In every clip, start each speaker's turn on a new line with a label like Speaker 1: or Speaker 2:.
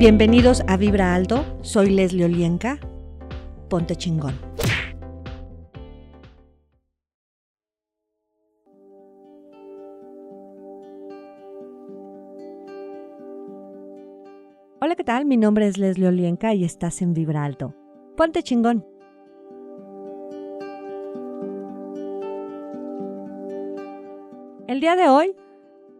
Speaker 1: Bienvenidos a Vibra Alto, soy Leslie Olienka. Ponte chingón. Hola, ¿qué tal? Mi nombre es Leslie Olienka y estás en Vibra Alto. Ponte chingón. El día de hoy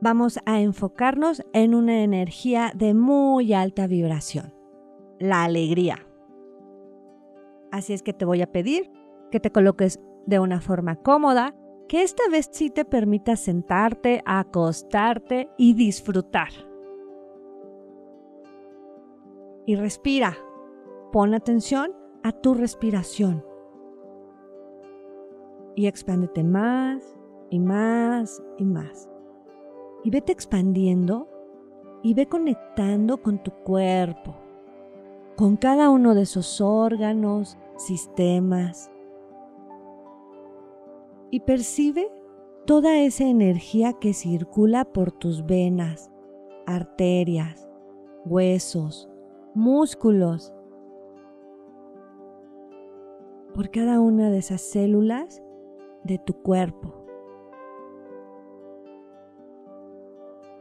Speaker 1: vamos a enfocarnos en una energía de muy alta vibración, la alegría. Así es que te voy a pedir que te coloques de una forma cómoda, que esta vez sí te permita sentarte, acostarte y disfrutar. Y respira. Pon atención a tu respiración. Y expándete más y más y más y vete expandiendo y ve conectando con tu cuerpo, con cada uno de esos órganos, sistemas. Y percibe toda esa energía que circula por tus venas, arterias, huesos, músculos, por cada una de esas células de tu cuerpo.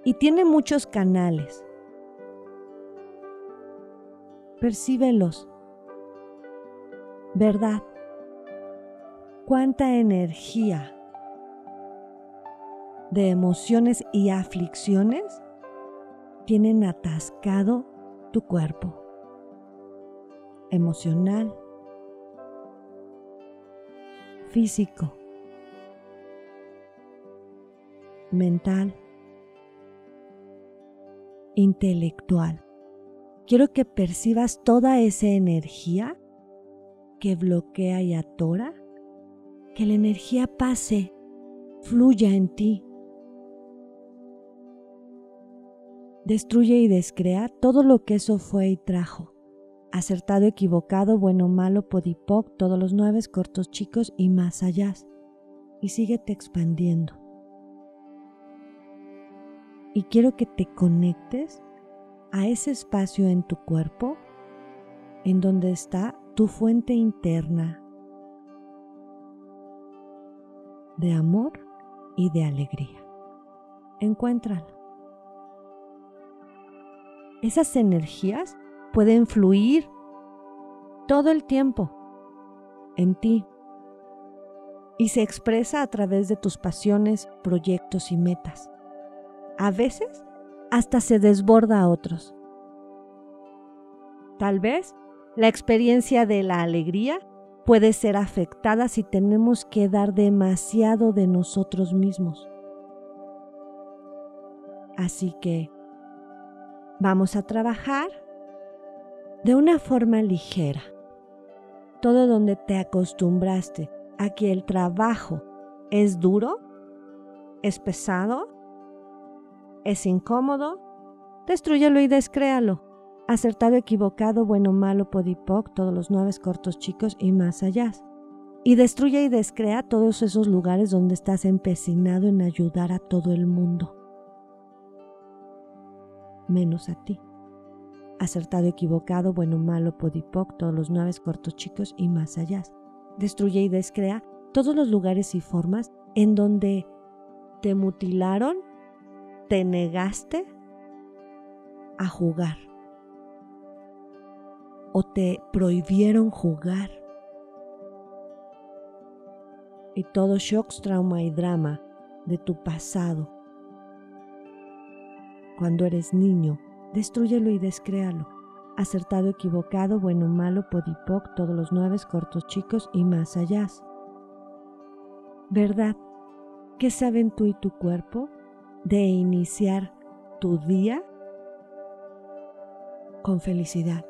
Speaker 1: Y tiene muchos canales. Percíbelos. ¿Verdad? ¿Cuánta energía de emociones y aflicciones tienen atascado tu cuerpo? Emocional, físico, mental intelectual. Quiero que percibas toda esa energía que bloquea y atora, que la energía pase, fluya en ti. Destruye y descrea todo lo que eso fue y trajo. Acertado, equivocado, bueno, malo, podipoc, todos los nueve cortos, chicos y más allá. Y síguete expandiendo y quiero que te conectes a ese espacio en tu cuerpo en donde está tu fuente interna de amor y de alegría. Encuéntralo. Esas energías pueden fluir todo el tiempo en ti y se expresa a través de tus pasiones, proyectos y metas a veces hasta se desborda a otros. Tal vez la experiencia de la alegría puede ser afectada si tenemos que dar demasiado de nosotros mismos. Así que vamos a trabajar de una forma ligera. Todo donde te acostumbraste a que el trabajo es duro, es pesado, es incómodo, destruyelo y descréalo. Acertado, equivocado, bueno, malo, podipoc, todos los nueve cortos chicos y más allá. Y destruye y descrea todos esos lugares donde estás empecinado en ayudar a todo el mundo. Menos a ti. Acertado, equivocado, bueno, malo, podipoc, todos los nueve cortos chicos y más allá. Destruye y descrea todos los lugares y formas en donde te mutilaron te negaste a jugar o te prohibieron jugar. Y todo shock, trauma y drama de tu pasado. Cuando eres niño, destruyelo y descréalo. Acertado, equivocado, bueno, malo, podipoc, todos los nueve cortos chicos y más allá. ¿Verdad? ¿Qué saben tú y tu cuerpo? De iniciar tu día con felicidad.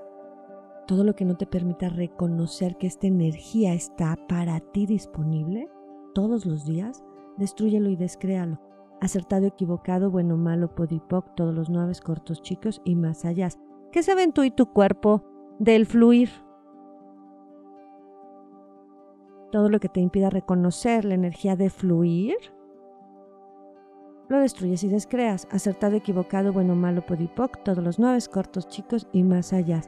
Speaker 1: Todo lo que no te permita reconocer que esta energía está para ti disponible todos los días, destruyelo y descréalo. Acertado, equivocado, bueno, malo, podipoc, todos los nueve cortos chicos y más allá. ¿Qué saben tú y tu cuerpo del fluir? Todo lo que te impida reconocer la energía de fluir lo destruyes y descreas. Acertado, equivocado, bueno, malo, podipoc, todos los nueve, cortos, chicos y más allá.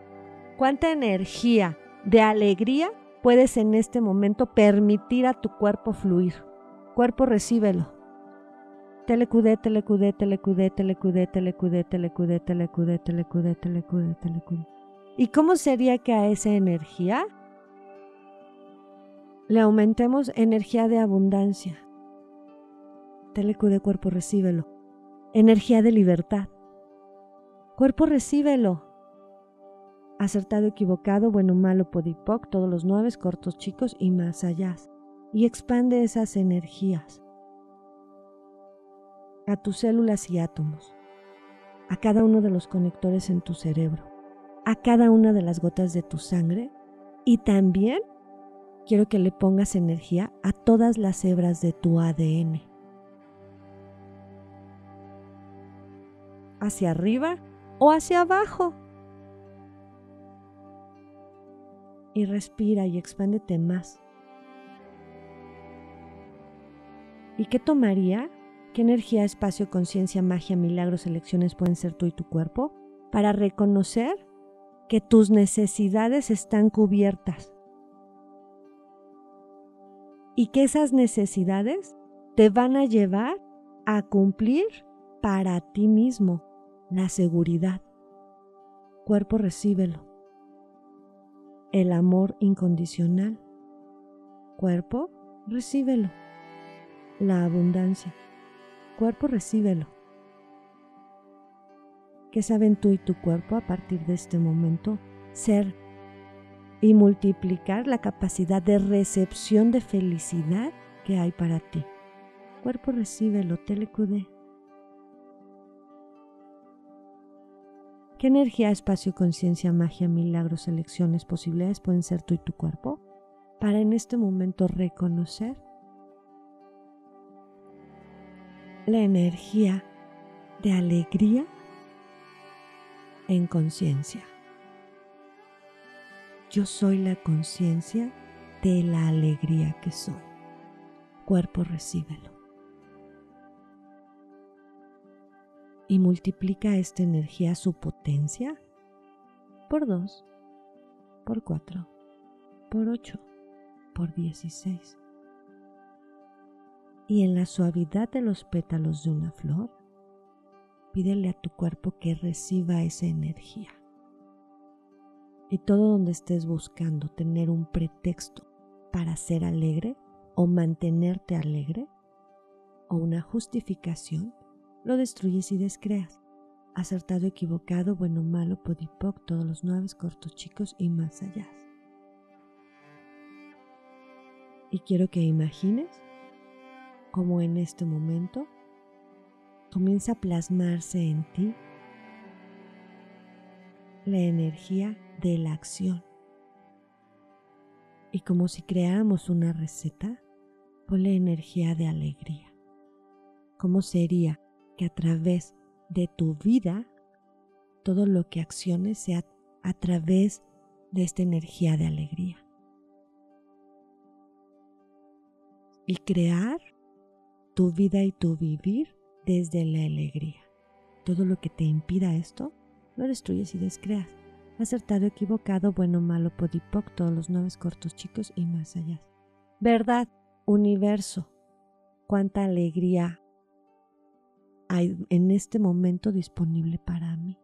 Speaker 1: ¿Cuánta energía de alegría puedes en este momento permitir a tu cuerpo fluir? Cuerpo, recíbelo. Telecudé, telecudé, telecudé, telecudé, telecudé, telecudé, telecudé, telecudé, telecudé, telecudé. ¿Y cómo sería que a esa energía le aumentemos energía de abundancia? Telecude cuerpo, recíbelo. Energía de libertad. Cuerpo, recíbelo. Acertado, equivocado, bueno, malo, podipoc, todos los nueve, cortos, chicos y más allá. Y expande esas energías a tus células y átomos, a cada uno de los conectores en tu cerebro, a cada una de las gotas de tu sangre y también quiero que le pongas energía a todas las hebras de tu ADN. Hacia arriba o hacia abajo. Y respira y expándete más. ¿Y qué tomaría? ¿Qué energía, espacio, conciencia, magia, milagros, elecciones pueden ser tú y tu cuerpo para reconocer que tus necesidades están cubiertas? Y que esas necesidades te van a llevar a cumplir para ti mismo la seguridad. Cuerpo, recíbelo. El amor incondicional. Cuerpo, recíbelo. La abundancia. Cuerpo, recíbelo. ¿Qué saben tú y tu cuerpo a partir de este momento? Ser y multiplicar la capacidad de recepción de felicidad que hay para ti. Cuerpo, recíbelo, telecudé. ¿Qué energía, espacio, conciencia, magia, milagros, elecciones, posibilidades pueden ser tú y tu cuerpo? Para en este momento reconocer la energía de alegría en conciencia. Yo soy la conciencia de la alegría que soy. Cuerpo, recíbelo. Y multiplica esta energía su potencia por 2, por 4, por 8, por 16. Y en la suavidad de los pétalos de una flor, pídele a tu cuerpo que reciba esa energía. Y todo donde estés buscando tener un pretexto para ser alegre o mantenerte alegre, o una justificación, lo destruyes y descreas. Acertado, equivocado, bueno, malo, podipoc, todos los nueve, cortos, chicos y más allá. Y quiero que imagines cómo en este momento comienza a plasmarse en ti la energía de la acción. Y como si creáramos una receta, ponle energía de alegría. ¿Cómo sería que a través de tu vida todo lo que acciones sea a través de esta energía de alegría. Y crear tu vida y tu vivir desde la alegría. Todo lo que te impida esto, lo destruyes y descreas. Acertado, equivocado, bueno, malo, podipoc, todos los nueve cortos, chicos y más allá. Verdad, universo, cuánta alegría en este momento disponible para mí.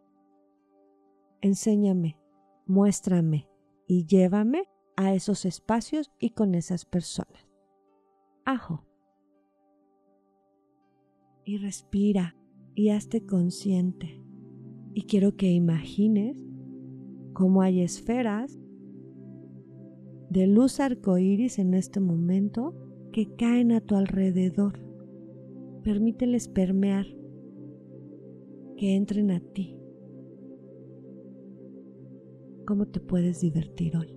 Speaker 1: Enséñame, muéstrame y llévame a esos espacios y con esas personas. Ajo. Y respira y hazte consciente. Y quiero que imagines cómo hay esferas de luz arcoíris en este momento que caen a tu alrededor. Permíteles permear que entren a ti. ¿Cómo te puedes divertir hoy?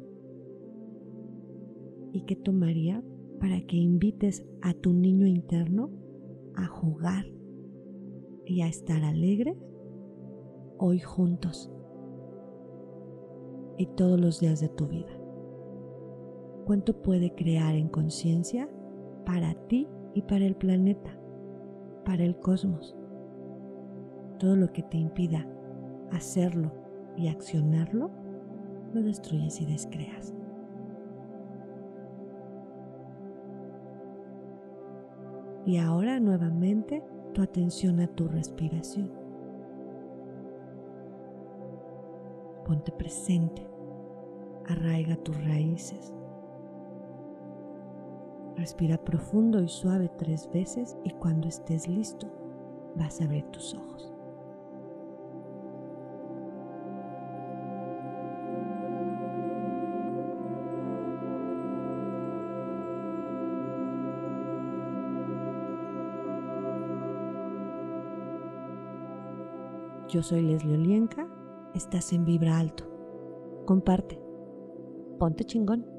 Speaker 1: ¿Y qué tomaría para que invites a tu niño interno a jugar y a estar alegres hoy juntos y todos los días de tu vida? ¿Cuánto puede crear en conciencia para ti y para el planeta? Para el cosmos. Todo lo que te impida hacerlo y accionarlo, lo destruyes y descreas. Y ahora nuevamente tu atención a tu respiración. Ponte presente, arraiga tus raíces. Respira profundo y suave tres veces y cuando estés listo vas a abrir tus ojos. Yo soy Leslie Olienka, estás en Vibra Alto. Comparte. Ponte chingón.